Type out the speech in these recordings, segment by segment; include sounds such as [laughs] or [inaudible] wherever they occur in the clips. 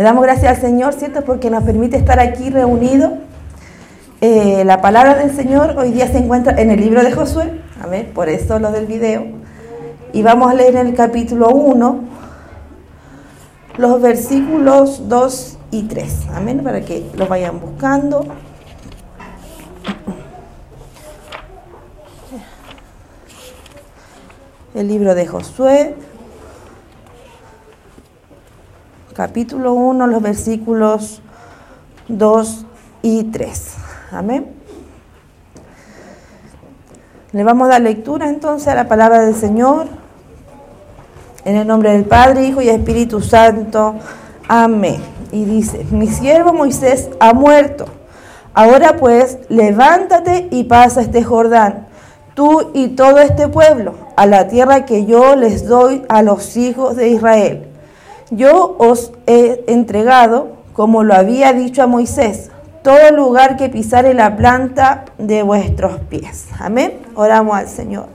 Le damos gracias al Señor, ¿cierto? Porque nos permite estar aquí reunidos. Eh, la palabra del Señor hoy día se encuentra en el libro de Josué, amén, por eso lo del video. Y vamos a leer en el capítulo 1 los versículos 2 y 3, amén, para que lo vayan buscando. El libro de Josué, capítulo 1, los versículos 2 y 3. Amén. Le vamos a dar lectura entonces a la palabra del Señor. En el nombre del Padre, Hijo y Espíritu Santo. Amén. Y dice, mi siervo Moisés ha muerto. Ahora pues, levántate y pasa este Jordán, tú y todo este pueblo, a la tierra que yo les doy a los hijos de Israel yo os he entregado, como lo había dicho a Moisés, todo lugar que pisare la planta de vuestros pies. Amén. Oramos al Señor.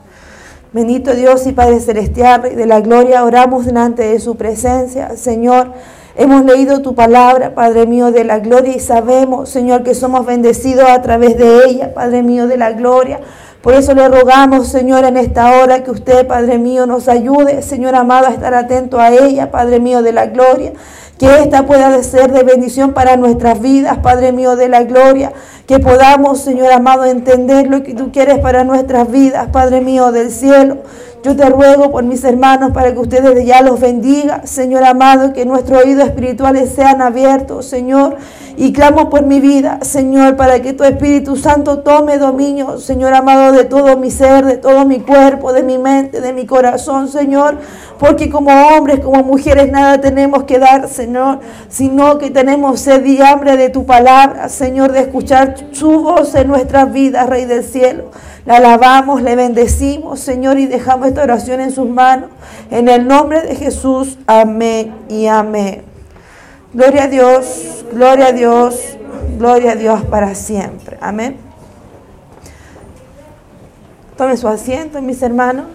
Bendito Dios y Padre Celestial, de la Gloria, oramos delante de su presencia. Señor, hemos leído tu palabra, Padre mío de la Gloria, y sabemos, Señor, que somos bendecidos a través de ella, Padre mío de la Gloria. Por eso le rogamos, Señor, en esta hora que usted, Padre mío, nos ayude, Señor amado, a estar atento a ella, Padre mío de la gloria. Que esta pueda ser de bendición para nuestras vidas, Padre mío de la gloria. Que podamos, Señor amado, entender lo que tú quieres para nuestras vidas, Padre mío del cielo. Yo te ruego por mis hermanos para que ustedes ya los bendiga, Señor amado, que nuestros oídos espirituales sean abiertos, Señor. Y clamo por mi vida, Señor, para que tu Espíritu Santo tome dominio, Señor amado, de todo mi ser, de todo mi cuerpo, de mi mente, de mi corazón, Señor. Porque como hombres, como mujeres, nada tenemos que dar, Señor, sino que tenemos sed y hambre de tu palabra, Señor, de escuchar su voz en nuestras vidas, Rey del cielo. La alabamos, le bendecimos, Señor, y dejamos esta oración en sus manos. En el nombre de Jesús, amén y amén. Gloria a Dios, gloria a Dios, gloria a Dios para siempre. Amén. Tomen su asiento, mis hermanos.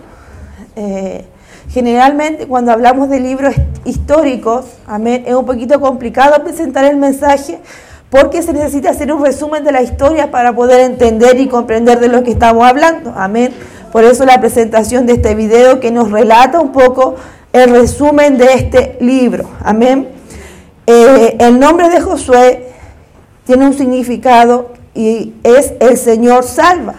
Eh, generalmente cuando hablamos de libros históricos, amén, es un poquito complicado presentar el mensaje porque se necesita hacer un resumen de la historia para poder entender y comprender de lo que estamos hablando. Amén. Por eso la presentación de este video que nos relata un poco el resumen de este libro. Amén. Eh, el nombre de Josué tiene un significado y es el Señor salva.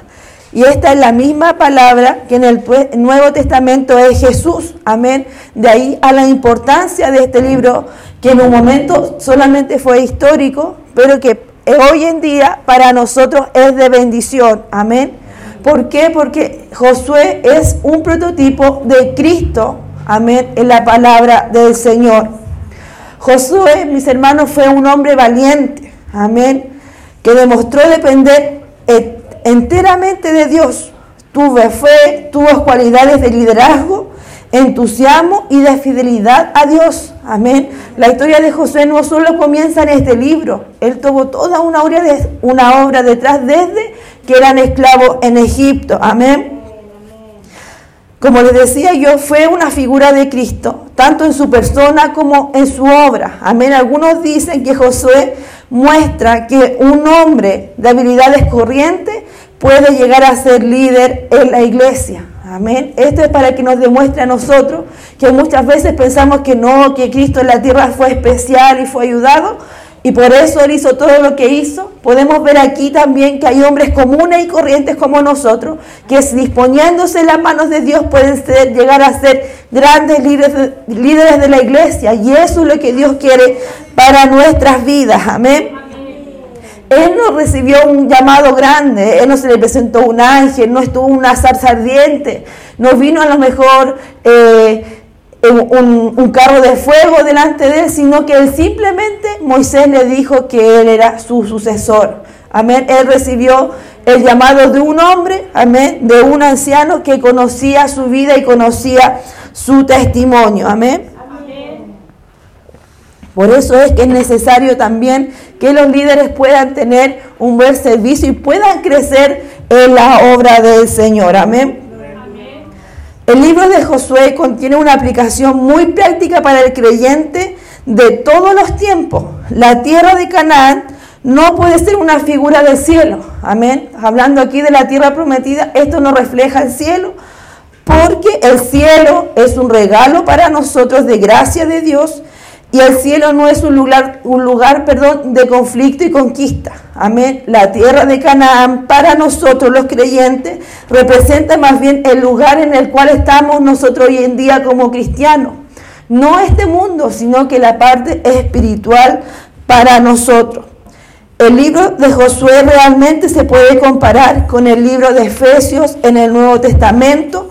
Y esta es la misma palabra que en el Nuevo Testamento es Jesús. Amén. De ahí a la importancia de este libro, que en un momento solamente fue histórico, pero que hoy en día para nosotros es de bendición. Amén. ¿Por qué? Porque Josué es un prototipo de Cristo. Amén. En la palabra del Señor. Josué, mis hermanos, fue un hombre valiente. Amén. Que demostró depender enteramente de Dios. Tuvo fe, tuvo cualidades de liderazgo entusiasmo y de fidelidad a Dios. Amén. La historia de José no solo comienza en este libro, él tuvo toda una obra, de, detrás desde que eran esclavos en Egipto. Amén. Como les decía yo, fue una figura de Cristo, tanto en su persona como en su obra. Amén. Algunos dicen que Josué muestra que un hombre de habilidades corrientes puede llegar a ser líder en la iglesia. Amén. Esto es para que nos demuestre a nosotros que muchas veces pensamos que no, que Cristo en la tierra fue especial y fue ayudado. Y por eso Él hizo todo lo que hizo. Podemos ver aquí también que hay hombres comunes y corrientes como nosotros, que disponiéndose en las manos de Dios pueden llegar a ser grandes líderes de la iglesia. Y eso es lo que Dios quiere para nuestras vidas. Amén. Él no recibió un llamado grande, Él no se le presentó un ángel, no estuvo una zarza ardiente, no vino a lo mejor eh, un, un, carro de fuego delante de Él, sino que Él simplemente, Moisés le dijo que Él era su sucesor. Amén. Él recibió el llamado de un hombre, amén, de un anciano que conocía su vida y conocía su testimonio. Amén. Por eso es que es necesario también que los líderes puedan tener un buen servicio y puedan crecer en la obra del Señor. Amén. El libro de Josué contiene una aplicación muy práctica para el creyente de todos los tiempos, la tierra de Canaán no puede ser una figura del cielo. Amén. Hablando aquí de la tierra prometida, esto no refleja el cielo, porque el cielo es un regalo para nosotros de gracia de Dios y el cielo no es un lugar, un lugar perdón, de conflicto y conquista. Amén. La tierra de Canaán para nosotros los creyentes representa más bien el lugar en el cual estamos nosotros hoy en día como cristianos. No este mundo, sino que la parte espiritual para nosotros. El libro de Josué realmente se puede comparar con el libro de Efesios en el Nuevo Testamento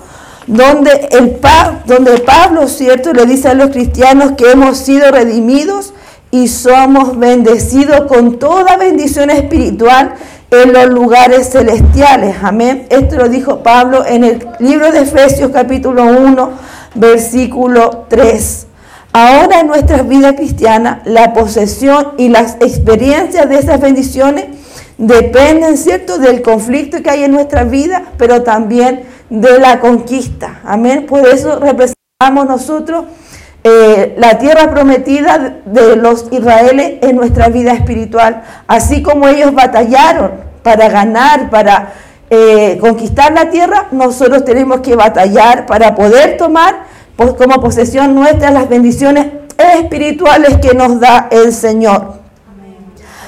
donde, el, donde Pablo, ¿cierto?, le dice a los cristianos que hemos sido redimidos y somos bendecidos con toda bendición espiritual en los lugares celestiales. Amén. Esto lo dijo Pablo en el libro de Efesios capítulo 1, versículo 3. Ahora en nuestras vidas cristianas, la posesión y las experiencias de esas bendiciones dependen, ¿cierto?, del conflicto que hay en nuestra vida, pero también de la conquista. Amén. Por eso representamos nosotros eh, la tierra prometida de los israelíes en nuestra vida espiritual. Así como ellos batallaron para ganar, para eh, conquistar la tierra, nosotros tenemos que batallar para poder tomar como posesión nuestra las bendiciones espirituales que nos da el Señor.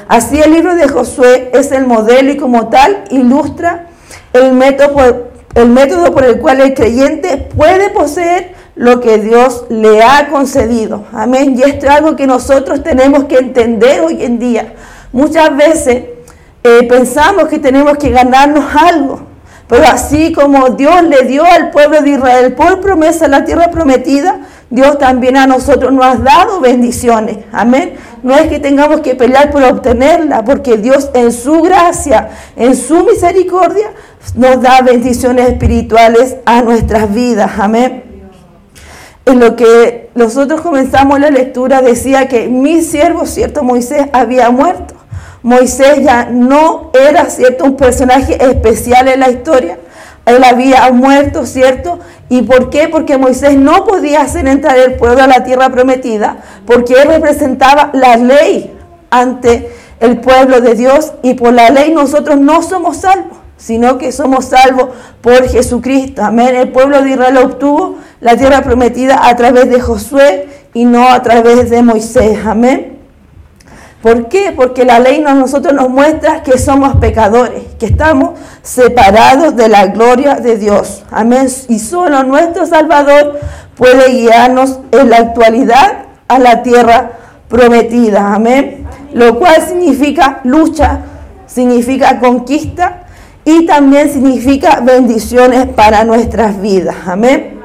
Así el libro de Josué es el modelo y como tal ilustra el método el método por el cual el creyente puede poseer lo que Dios le ha concedido. Amén. Y esto es algo que nosotros tenemos que entender hoy en día. Muchas veces eh, pensamos que tenemos que ganarnos algo. Pero así como Dios le dio al pueblo de Israel por promesa la tierra prometida, Dios también a nosotros nos ha dado bendiciones. Amén. No es que tengamos que pelear por obtenerla, porque Dios en su gracia, en su misericordia, nos da bendiciones espirituales a nuestras vidas. Amén. En lo que nosotros comenzamos la lectura decía que mi siervo, cierto, Moisés había muerto. Moisés ya no era, cierto, un personaje especial en la historia. Él había muerto, ¿cierto? ¿Y por qué? Porque Moisés no podía hacer entrar el pueblo a la tierra prometida, porque él representaba la ley ante el pueblo de Dios y por la ley nosotros no somos salvos, sino que somos salvos por Jesucristo. Amén. El pueblo de Israel obtuvo la tierra prometida a través de Josué y no a través de Moisés. Amén. ¿Por qué? Porque la ley a nosotros nos muestra que somos pecadores, que estamos separados de la gloria de Dios. Amén. Y solo nuestro Salvador puede guiarnos en la actualidad a la tierra prometida. Amén. Lo cual significa lucha, significa conquista y también significa bendiciones para nuestras vidas. Amén.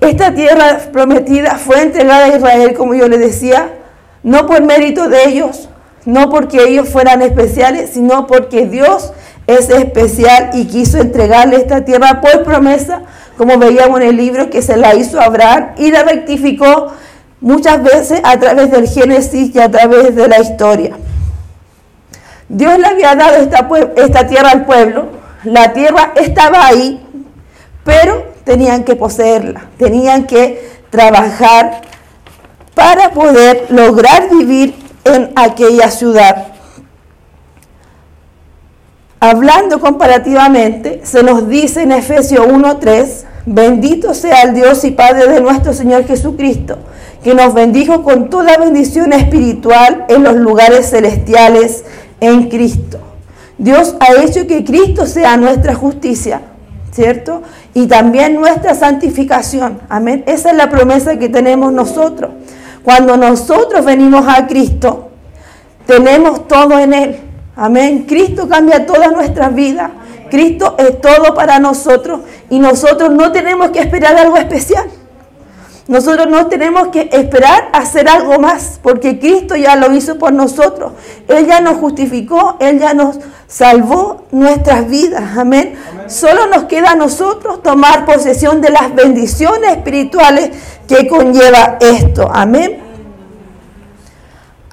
Esta tierra prometida fue entregada a Israel, como yo le decía, no por mérito de ellos, no porque ellos fueran especiales, sino porque Dios es especial y quiso entregarle esta tierra por promesa, como veíamos en el libro que se la hizo a Abraham y la rectificó muchas veces a través del Génesis y a través de la historia. Dios le había dado esta, tierra al pueblo, la tierra estaba ahí, pero tenían que poseerla, tenían que trabajar para poder lograr vivir en aquella ciudad. Hablando comparativamente, se nos dice en Efesios 1:3, bendito sea el Dios y Padre de nuestro Señor Jesucristo, que nos bendijo con toda bendición espiritual en los lugares celestiales en Cristo. Dios ha hecho que Cristo sea nuestra justicia, ¿cierto? Y también nuestra santificación. Amén. Esa es la promesa que tenemos nosotros. Cuando nosotros venimos a Cristo, tenemos todo en Él. Amén. Cristo cambia todas nuestras vidas. Cristo es todo para nosotros y nosotros no tenemos que esperar algo especial. Nosotros no tenemos que esperar hacer algo más, porque Cristo ya lo hizo por nosotros. Él ya nos justificó, Él ya nos salvó nuestras vidas. Amén. Solo nos queda a nosotros tomar posesión de las bendiciones espirituales que conlleva esto. Amén.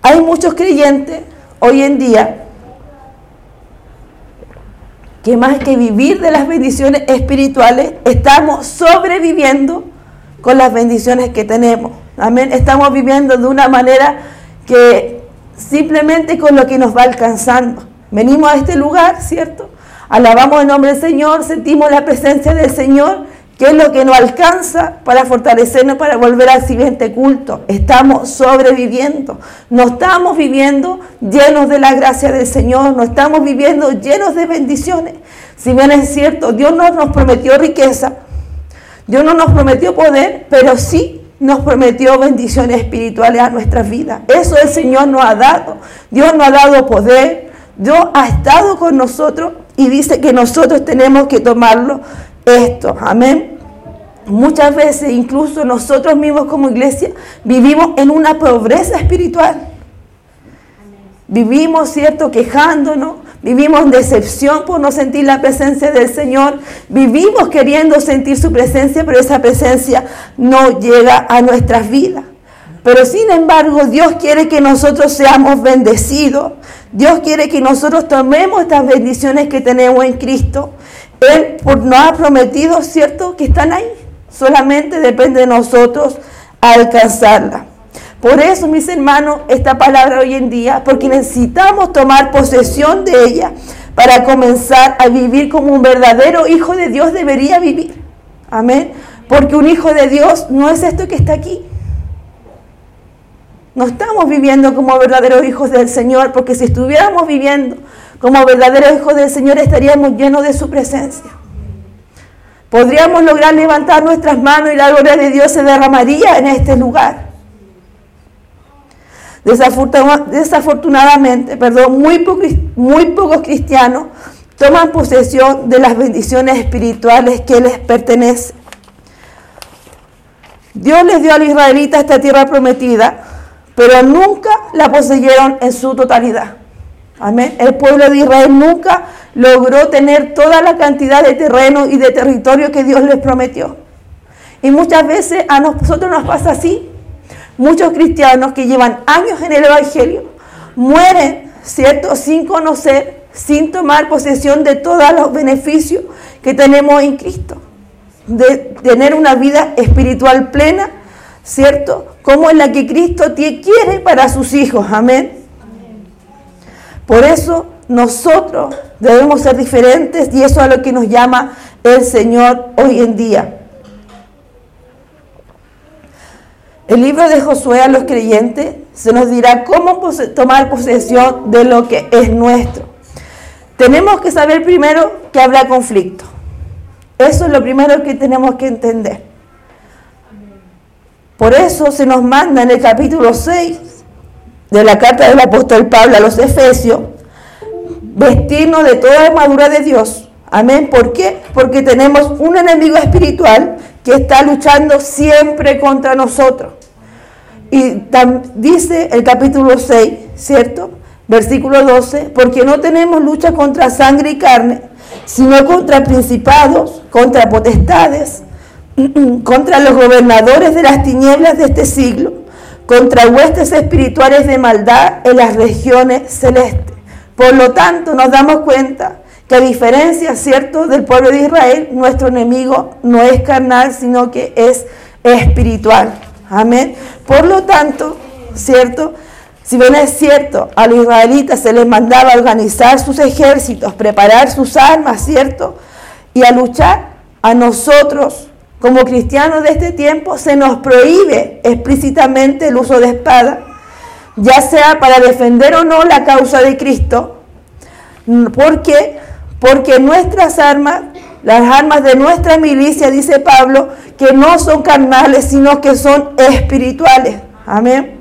Hay muchos creyentes hoy en día que más que vivir de las bendiciones espirituales, estamos sobreviviendo con las bendiciones que tenemos. Amén. Estamos viviendo de una manera que simplemente con lo que nos va alcanzando. Venimos a este lugar, ¿cierto? Alabamos el nombre del Señor, sentimos la presencia del Señor, que es lo que nos alcanza para fortalecernos para volver al siguiente culto. Estamos sobreviviendo, no estamos viviendo llenos de la gracia del Señor, no estamos viviendo llenos de bendiciones. Si bien es cierto, Dios no nos prometió riqueza, Dios no nos prometió poder, pero sí nos prometió bendiciones espirituales a nuestras vidas. Eso el Señor nos ha dado. Dios nos ha dado poder. Dios ha estado con nosotros y dice que nosotros tenemos que tomarlo esto. Amén. Muchas veces, incluso nosotros mismos como iglesia, vivimos en una pobreza espiritual. Vivimos, ¿cierto?, quejándonos, vivimos decepción por no sentir la presencia del Señor, vivimos queriendo sentir su presencia, pero esa presencia no llega a nuestras vidas. Pero sin embargo, Dios quiere que nosotros seamos bendecidos. Dios quiere que nosotros tomemos estas bendiciones que tenemos en Cristo. Él nos ha prometido, ¿cierto?, que están ahí. Solamente depende de nosotros alcanzarlas. Por eso, mis hermanos, esta palabra hoy en día, porque necesitamos tomar posesión de ella para comenzar a vivir como un verdadero hijo de Dios debería vivir. Amén. Porque un hijo de Dios no es esto que está aquí. No estamos viviendo como verdaderos hijos del Señor, porque si estuviéramos viviendo como verdaderos hijos del Señor estaríamos llenos de su presencia. Podríamos lograr levantar nuestras manos y la gloria de Dios se derramaría en este lugar. Desafortunadamente, perdón, muy, pocos cristianos toman posesión de las bendiciones espirituales que les pertenecen. Dios les dio a los israelitas esta tierra prometida, pero nunca la poseyeron en su totalidad. Amén. El pueblo de Israel nunca logró tener toda la cantidad de terreno y de territorio que Dios les prometió. Y muchas veces a nosotros nos pasa así. Muchos cristianos que llevan años en el Evangelio mueren, ¿cierto?, sin conocer, sin tomar posesión de todos los beneficios que tenemos en Cristo. De tener una vida espiritual plena, ¿cierto? Como es la que Cristo quiere para sus hijos. Amén. Por eso nosotros debemos ser diferentes y eso es a lo que nos llama el Señor hoy en día. El libro de Josué a los creyentes se nos dirá cómo tomar posesión de lo que es nuestro. Tenemos que saber primero que habrá conflicto. Eso es lo primero que tenemos que entender. Por eso se nos manda en el capítulo 6 de la carta del apóstol Pablo a los Efesios vestirnos de toda armadura de Dios. Amén. ¿Por qué? Porque tenemos un enemigo espiritual que está luchando siempre contra nosotros. Y dice el capítulo 6, ¿cierto? Versículo 12, porque no tenemos lucha contra sangre y carne, sino contra principados, contra potestades, [clears throat] contra los gobernadores de las tinieblas de este siglo, contra huestes espirituales de maldad en las regiones celestes. Por lo tanto, nos damos cuenta que a diferencia, ¿cierto?, del pueblo de Israel, nuestro enemigo no es carnal, sino que es espiritual. Amén. Por lo tanto, ¿cierto? Si bien es cierto, a los israelitas se les mandaba organizar sus ejércitos, preparar sus armas, ¿cierto? Y a luchar, a nosotros, como cristianos de este tiempo, se nos prohíbe explícitamente el uso de espada, ya sea para defender o no la causa de Cristo. ¿Por qué? Porque nuestras armas las armas de nuestra milicia, dice Pablo, que no son carnales, sino que son espirituales. Amén.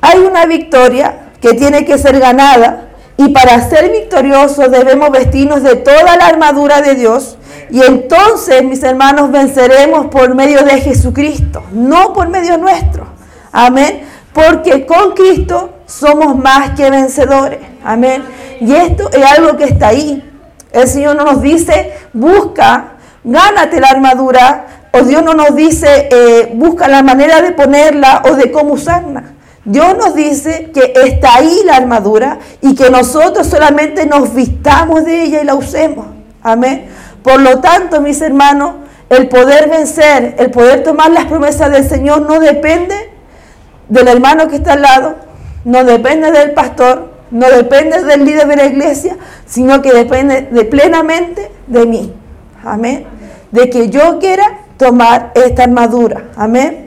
Hay una victoria que tiene que ser ganada y para ser victoriosos debemos vestirnos de toda la armadura de Dios y entonces, mis hermanos, venceremos por medio de Jesucristo, no por medio nuestro. Amén. Porque con Cristo somos más que vencedores. Amén. Y esto es algo que está ahí. El Señor no nos dice, busca, gánate la armadura, o Dios no nos dice, eh, busca la manera de ponerla o de cómo usarla. Dios nos dice que está ahí la armadura y que nosotros solamente nos vistamos de ella y la usemos. Amén. Por lo tanto, mis hermanos, el poder vencer, el poder tomar las promesas del Señor no depende del hermano que está al lado, no depende del pastor, no depende del líder de la iglesia, sino que depende de plenamente de mí. Amén. De que yo quiera tomar esta armadura. Amén.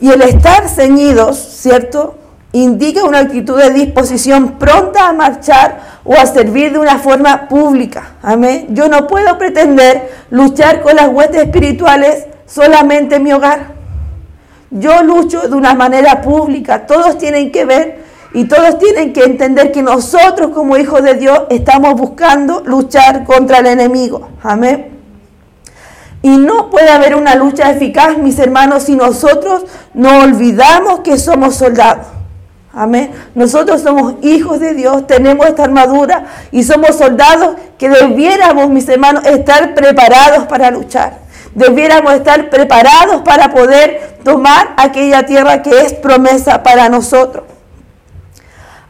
Y el estar ceñidos, ¿cierto? Indica una actitud de disposición pronta a marchar o a servir de una forma pública. Amén. Yo no puedo pretender luchar con las huestes espirituales solamente en mi hogar. Yo lucho de una manera pública. Todos tienen que ver y todos tienen que entender que nosotros como hijos de Dios estamos buscando luchar contra el enemigo. Amén. Y no puede haber una lucha eficaz, mis hermanos, si nosotros no olvidamos que somos soldados. Amén. Nosotros somos hijos de Dios, tenemos esta armadura y somos soldados que debiéramos, mis hermanos, estar preparados para luchar. Debiéramos estar preparados para poder tomar aquella tierra que es promesa para nosotros.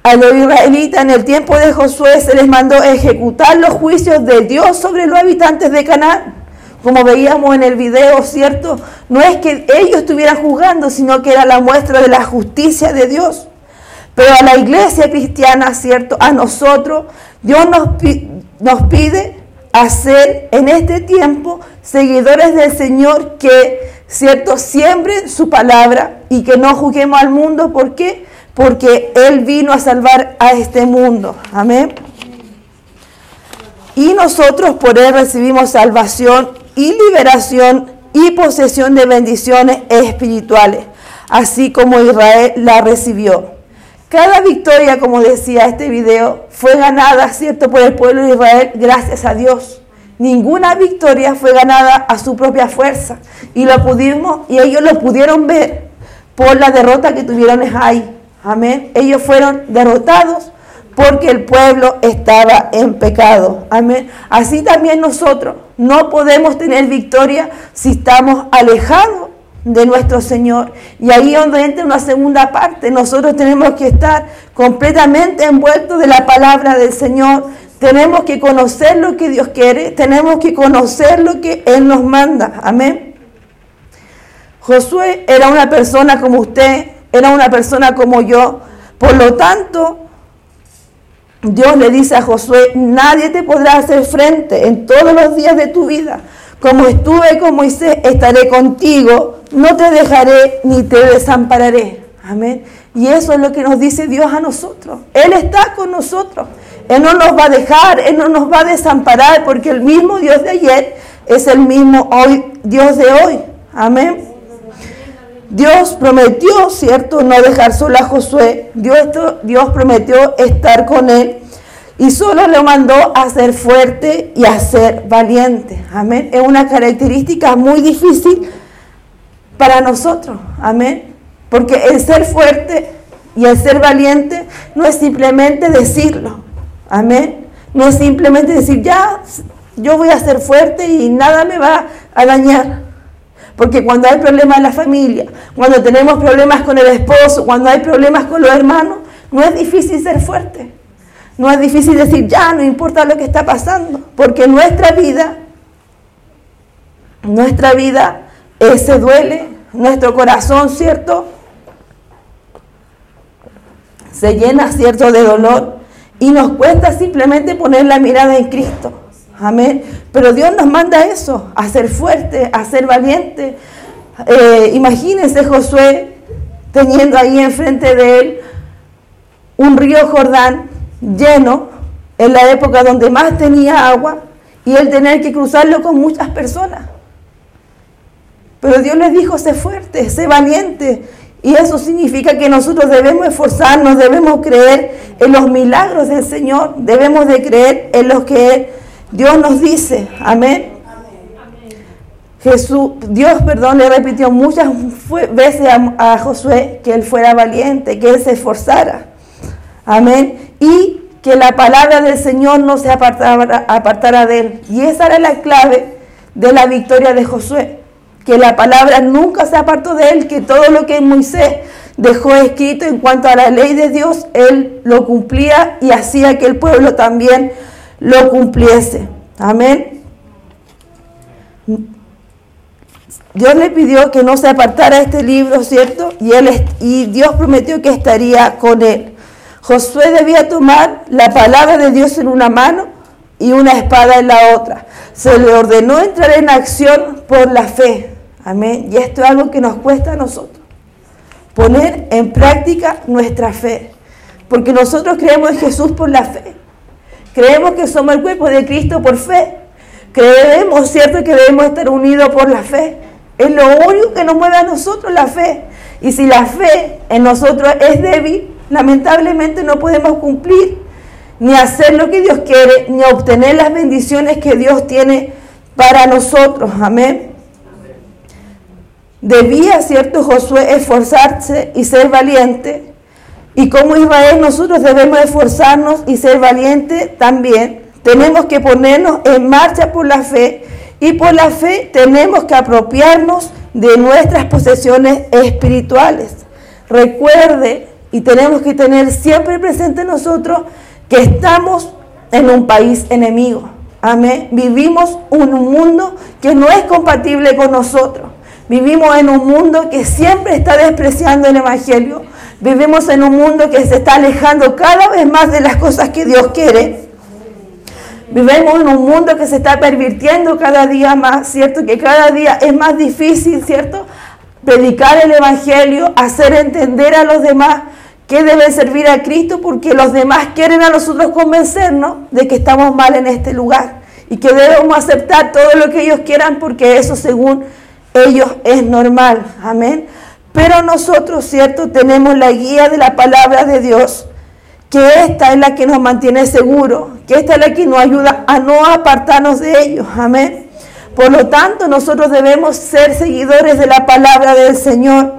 A los israelitas en el tiempo de Josué se les mandó ejecutar los juicios de Dios sobre los habitantes de Canaán. Como veíamos en el video, ¿cierto? No es que ellos estuvieran juzgando, sino que era la muestra de la justicia de Dios. Pero a la iglesia cristiana, ¿cierto? A nosotros, Dios nos, nos pide hacer en este tiempo seguidores del Señor que, ¿cierto? Siembren su palabra y que no juzguemos al mundo. ¿Por qué? Porque Él vino a salvar a este mundo. Amén. Y nosotros por Él recibimos salvación y liberación y posesión de bendiciones espirituales, así como Israel la recibió. Cada victoria, como decía este video, fue ganada, ¿cierto?, por el pueblo de Israel gracias a Dios. Ninguna victoria fue ganada a su propia fuerza. Y lo pudimos, y ellos lo pudieron ver por la derrota que tuvieron en Jai. Amén. Ellos fueron derrotados porque el pueblo estaba en pecado. Amén. Así también nosotros no podemos tener victoria si estamos alejados de nuestro Señor. Y ahí donde entra una segunda parte. Nosotros tenemos que estar completamente envueltos de la palabra del Señor. Tenemos que conocer lo que Dios quiere. Tenemos que conocer lo que Él nos manda. Amén. Josué era una persona como usted, era una persona como yo. Por lo tanto, Dios le dice a Josué, nadie te podrá hacer frente en todos los días de tu vida. Como estuve con Moisés, estaré contigo, no te dejaré ni te desampararé. Amén. Y eso es lo que nos dice Dios a nosotros. Él está con nosotros. Él no nos va a dejar, Él no nos va a desamparar, porque el mismo Dios de ayer es el mismo hoy, Dios de hoy. Amén. Dios prometió, ¿cierto?, no dejar solo a Josué. Dios, prometió estar con él y solo le mandó a ser fuerte y a ser valiente. Amén. Es una característica muy difícil para nosotros. Amén. Porque el ser fuerte y el ser valiente no es simplemente decirlo. Amén. No es simplemente decir, ya, yo voy a ser fuerte y nada me va a dañar. Porque cuando hay problemas en la familia, cuando tenemos problemas con el esposo, cuando hay problemas con los hermanos, no es difícil ser fuerte. No es difícil decir, ya, no importa lo que está pasando, porque nuestra vida, nuestra vida se duele, nuestro corazón, ¿cierto? Se llena, ¿cierto?, de dolor y nos cuesta simplemente poner la mirada en Cristo. Amén. Pero Dios nos manda eso, a ser fuerte, a ser valiente. Eh, imagínense Josué teniendo ahí enfrente de él un río Jordán lleno en la época donde más tenía agua y él tener que cruzarlo con muchas personas. Pero Dios les dijo, sé fuerte, sé valiente. Y eso significa que nosotros debemos esforzarnos, debemos creer en los milagros del Señor, debemos de creer en lo que Dios nos dice. Amén. Jesús, Dios, perdón, le repitió muchas veces a, Josué que él fuera valiente, que él se esforzara. Amén. Y que la palabra del Señor no se apartara, apartara de él. Y esa era la clave de la victoria de Josué. Que la palabra nunca se apartó de él, que todo lo que Moisés dejó escrito en cuanto a la ley de Dios, él lo cumplía y hacía que el pueblo también lo cumpliese. Amén. Dios le pidió que no se apartara este libro, ¿cierto? Y, él, y Dios prometió que estaría con él. Josué debía tomar la palabra de Dios en una mano y una espada en la otra. Se le ordenó entrar en acción por la fe. Amén. Y esto es algo que nos cuesta a nosotros. Poner en práctica nuestra fe. Porque nosotros creemos en Jesús por la fe. Creemos que somos el cuerpo de Cristo por fe. Creemos, ¿cierto?, que debemos estar unidos por la fe. Es lo único que nos mueve a nosotros la fe. Y si la fe en nosotros es débil, lamentablemente no podemos cumplir ni hacer lo que Dios quiere, ni obtener las bendiciones que Dios tiene para nosotros. Amén. Debía, ¿cierto, Josué, esforzarse y ser valiente. Y como Israel, nosotros debemos esforzarnos y ser valientes también. Tenemos que ponernos en marcha por la fe y por la fe tenemos que apropiarnos de nuestras posesiones espirituales. Recuerde y tenemos que tener siempre presente nosotros que estamos en un país enemigo. Amén. Vivimos un mundo que no es compatible con nosotros. Vivimos en un mundo que siempre está despreciando el Evangelio. Vivimos en un mundo que se está alejando cada vez más de las cosas que Dios quiere. Vivimos en un mundo que se está pervirtiendo cada día más, ¿cierto? Que cada día es más difícil, ¿cierto? Predicar el Evangelio, hacer entender a los demás que debe servir a Cristo porque los demás quieren a nosotros convencernos de que estamos mal en este lugar y que debemos aceptar todo lo que ellos quieran porque eso según ellos es normal. Amén. Pero nosotros, ¿cierto? Tenemos la guía de la palabra de Dios, que esta es la que nos mantiene seguros, que esta es la que nos ayuda a no apartarnos de ellos. Amén. Por lo tanto, nosotros debemos ser seguidores de la palabra del Señor.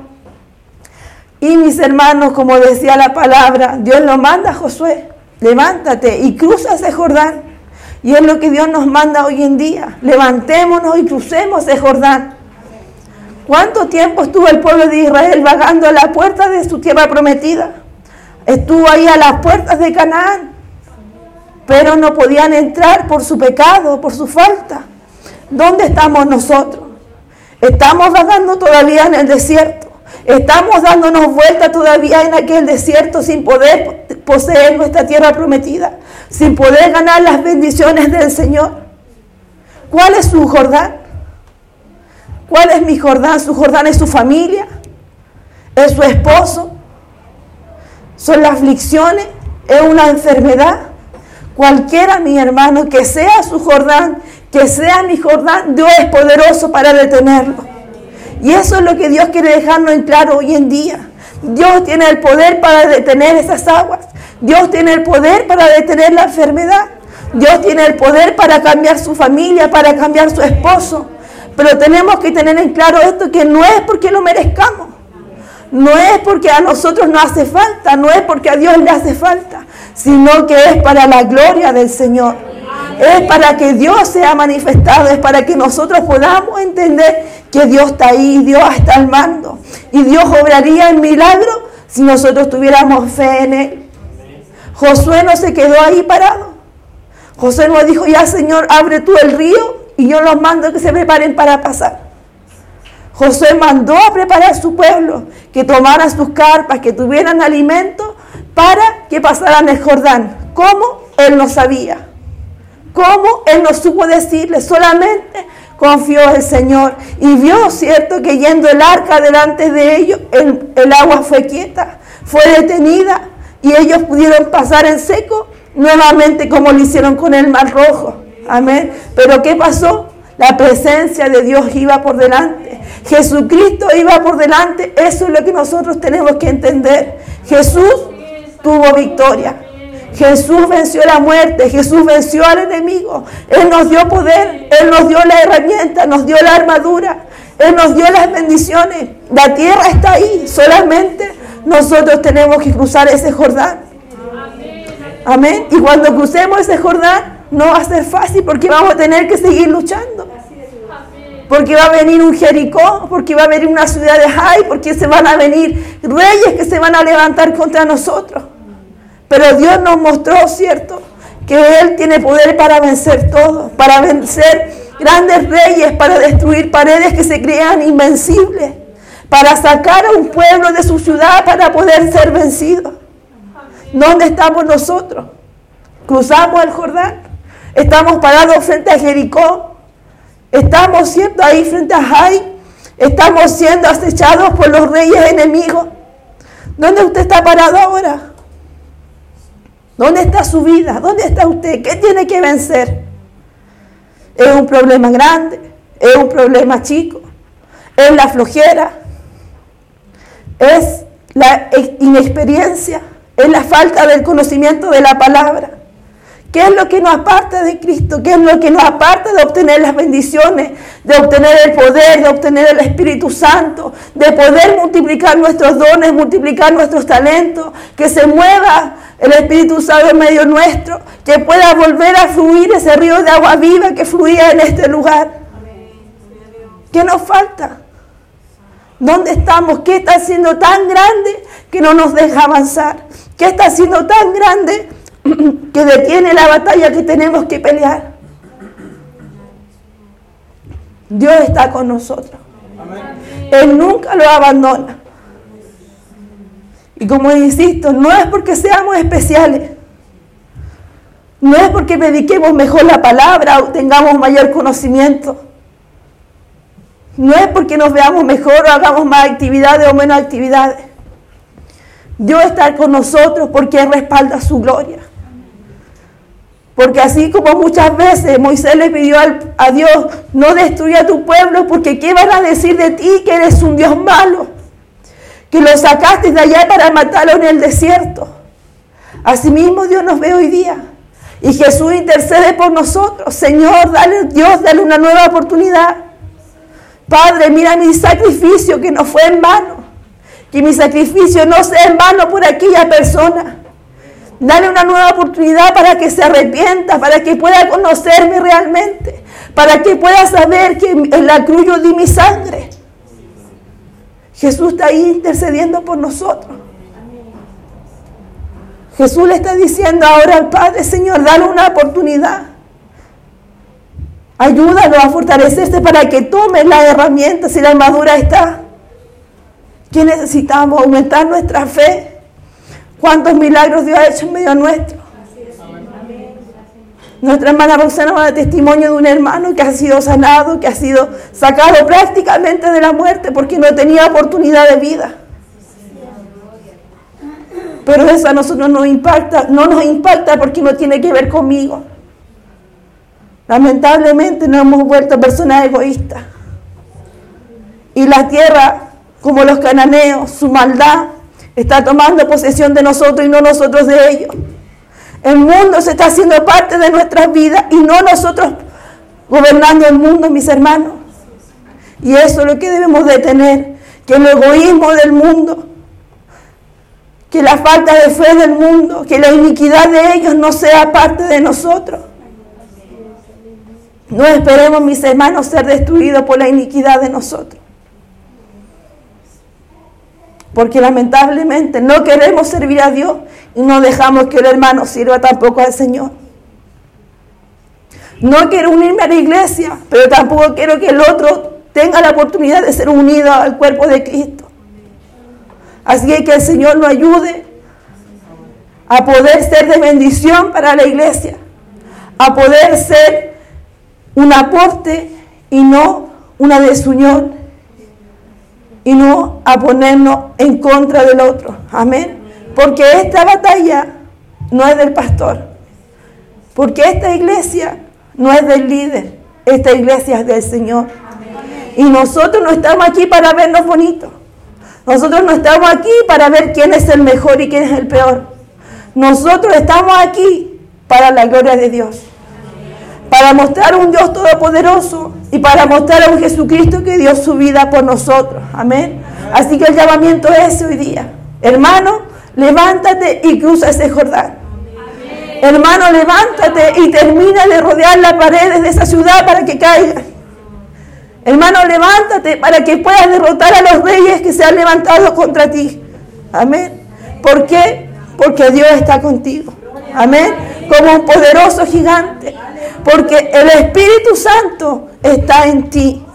Y mis hermanos, como decía la palabra, Dios lo manda a Josué, levántate y cruza ese Jordán. Y es lo que Dios nos manda hoy en día. Levantémonos y crucemos ese Jordán. ¿Cuánto tiempo estuvo el pueblo de Israel vagando a la puerta de su tierra prometida? Estuvo ahí a las puertas de Canaán, pero no podían entrar por su pecado, por su falta. ¿Dónde estamos nosotros? Estamos vagando todavía en el desierto. Estamos dándonos vuelta todavía en aquel desierto sin poder poseer nuestra tierra prometida, sin poder ganar las bendiciones del Señor. ¿Cuál es su Jordán? ¿Cuál es mi Jordán? Su Jordán es su familia, es su esposo, son las aflicciones, es una enfermedad. Cualquiera, mi hermano, que sea su Jordán, que sea mi Jordán, Dios es poderoso para detenerlo. Y eso es lo que Dios quiere dejarnos en claro hoy en día. Dios tiene el poder para detener esas aguas. Dios tiene el poder para detener la enfermedad. Dios tiene el poder para cambiar su familia, para cambiar su esposo. Pero tenemos que tener en claro esto que no es porque lo merezcamos. No es porque a nosotros no hace falta, no es porque a Dios le hace falta, sino que es para la gloria del Señor. Es para que Dios sea manifestado, es para que nosotros podamos entender que Dios está ahí, Dios está al mando. Y Dios obraría el milagro si nosotros tuviéramos fe en Él. Josué no se quedó ahí parado. Josué no dijo, ya Señor, abre tú el río y yo los mando que se preparen para pasar. Josué mandó a preparar su pueblo, que tomaran sus carpas, que tuvieran alimento para que pasaran el Jordán. ¿Cómo? Él no sabía. ¿Cómo? Él no supo decirle, solamente confió el Señor y vio, cierto, que yendo el arca delante de ellos, el, el agua fue quieta, fue detenida y ellos pudieron pasar en seco nuevamente como lo hicieron con el mar rojo. Amén. Pero ¿qué pasó? La presencia de Dios iba por delante. Jesucristo iba por delante. Eso es lo que nosotros tenemos que entender. Jesús tuvo victoria. Jesús venció la muerte, Jesús venció al enemigo. Él nos dio poder, Él nos dio la herramienta, nos dio la armadura, Él nos dio las bendiciones. La tierra está ahí, solamente nosotros tenemos que cruzar ese Jordán. Amén. Y cuando crucemos ese Jordán, no va a ser fácil porque vamos a tener que seguir luchando. Porque va a venir un Jericó, porque va a venir una ciudad de Jai, porque se van a venir reyes que se van a levantar contra nosotros. Pero Dios nos mostró, ¿cierto? Que Él tiene poder para vencer todo, para vencer grandes reyes para destruir paredes que se crean invencibles, para sacar a un pueblo de su ciudad para poder ser vencido. ¿Dónde estamos nosotros? Cruzamos el Jordán, estamos parados frente a Jericó, estamos siendo ahí frente a Jai, estamos siendo acechados por los reyes enemigos. ¿Dónde usted está parado ahora? ¿Dónde está su vida? ¿Dónde está usted? ¿Qué tiene que vencer? ¿Es un problema grande? ¿Es un problema chico? ¿Es la flojera? ¿Es la inexperiencia? ¿Es la falta del conocimiento de la palabra? ¿Qué es lo que nos aparta de Cristo? ¿Qué es lo que nos aparta de obtener las bendiciones, de obtener el poder, de obtener el Espíritu Santo, de poder multiplicar nuestros dones, multiplicar nuestros talentos, que se mueva el Espíritu Santo en medio nuestro, que pueda volver a fluir ese río de agua viva que fluía en este lugar. ¿Qué nos falta? ¿Dónde estamos? ¿Qué está siendo tan grande que no nos deja avanzar? ¿Qué está siendo tan grande [laughs] que detiene la batalla que tenemos que pelear? Dios está con nosotros. Él nunca lo abandona. Y como insisto, no es porque seamos especiales, no es porque prediquemos mejor la palabra o tengamos mayor conocimiento, no es porque nos veamos mejor o hagamos más actividades o menos actividades. Dios está con nosotros porque respalda su gloria. Porque así como muchas veces Moisés le pidió a Dios, no destruya a tu pueblo, porque ¿qué van a decir de ti que eres un Dios malo? que lo sacaste de allá para matarlo en el desierto. Asimismo Dios nos ve hoy día. Y Jesús intercede por nosotros. Señor, Dios, dale una nueva oportunidad. Padre, mira mi sacrificio que no fue en vano. Que mi sacrificio no sea en vano por aquella persona. Dale una nueva oportunidad para que se arrepienta, para que pueda conocerme realmente, para que pueda saber que en la cruz yo di mi sangre Jesús está ahí intercediendo por nosotros. Jesús le está diciendo ahora al Padre, Señor, dale una oportunidad. Ayúdalo a fortalecerse para que tome las herramientas y la armadura está. ¿Qué necesitamos? Aumentar nuestra fe. ¿Cuántos milagros Dios ha hecho en medio nuestro? Nuestra hermana Roxana va a dar testimonio de un hermano que ha sido sanado, que ha sido sacado prácticamente de la muerte porque no tenía oportunidad de vida. Pero eso a nosotros nos impacta, no nos impacta porque no tiene que ver conmigo. Lamentablemente nos hemos vuelto personas egoístas. Y la tierra, como los cananeos, su maldad, está tomando posesión de nosotros y no nosotros de ellos. El mundo se está haciendo parte de nuestras vidas y no nosotros gobernando el mundo, mis hermanos. Y eso es lo que debemos de tener, que el egoísmo del mundo, que la falta de fe del mundo, que la iniquidad de ellos no sea parte de nosotros. No esperemos, mis hermanos, ser destruidos por la iniquidad de nosotros. Porque lamentablemente no queremos servir a Dios y no dejamos que el hermano sirva tampoco al Señor. No quiero unirme a la iglesia, pero tampoco quiero que el otro tenga la oportunidad de ser unido al cuerpo de Cristo. Así que el Señor nos ayude a poder ser de bendición para la iglesia, a poder ser un aporte y no una desunión, y no a ponernos en contra del otro. Amén. Porque esta batalla no es del pastor. Porque esta iglesia no es del líder. Esta iglesia es del Señor. Y nosotros no estamos aquí para vernos bonitos. Nosotros no estamos aquí para ver quién es el mejor y quién es el peor. Nosotros estamos aquí para la gloria de Dios. Para mostrar un Dios todopoderoso y para mostrar a un Jesucristo que dio su vida por nosotros. Amén. Así que el llamamiento es hoy día. Hermano, levántate y cruza ese Jordán. Hermano, levántate y termina de rodear las paredes de esa ciudad para que caigan. Hermano, levántate para que puedas derrotar a los reyes que se han levantado contra ti. Amén. ¿Por qué? Porque Dios está contigo. Amén. Como un poderoso gigante. Porque el Espíritu Santo está en ti.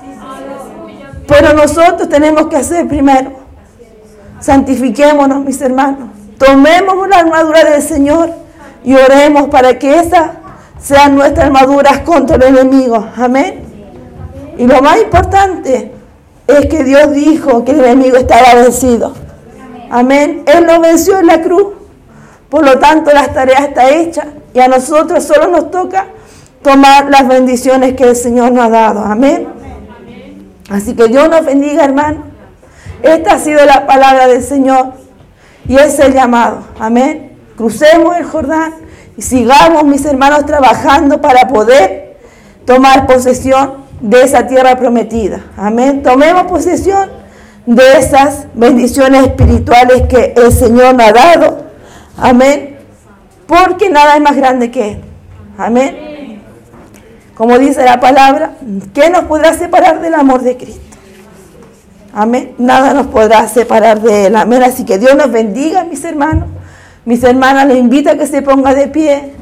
Pero nosotros tenemos que hacer primero. Santifiquémonos, mis hermanos. Tomemos la armadura del Señor y oremos para que esa sean nuestras armaduras contra el enemigo. Amén. Y lo más importante es que Dios dijo que el enemigo estaba vencido. Amén. Él lo venció en la cruz. Por lo tanto, la tarea está hecha y a nosotros solo nos toca tomar las bendiciones que el Señor nos ha dado. Amén. Así que Dios nos bendiga, hermano. Esta ha sido la palabra del Señor y es el llamado. Amén. Crucemos el Jordán y sigamos, mis hermanos, trabajando para poder tomar posesión de esa tierra prometida. Amén. Tomemos posesión de esas bendiciones espirituales que el Señor nos ha dado. Amén. Porque nada es más grande que Él. Amén. Como dice la palabra, ¿qué nos podrá separar del amor de Cristo? Amén. Nada nos podrá separar de Él. Amén. Así que Dios nos bendiga, mis hermanos. Mis hermanas, les invito a que se ponga de pie.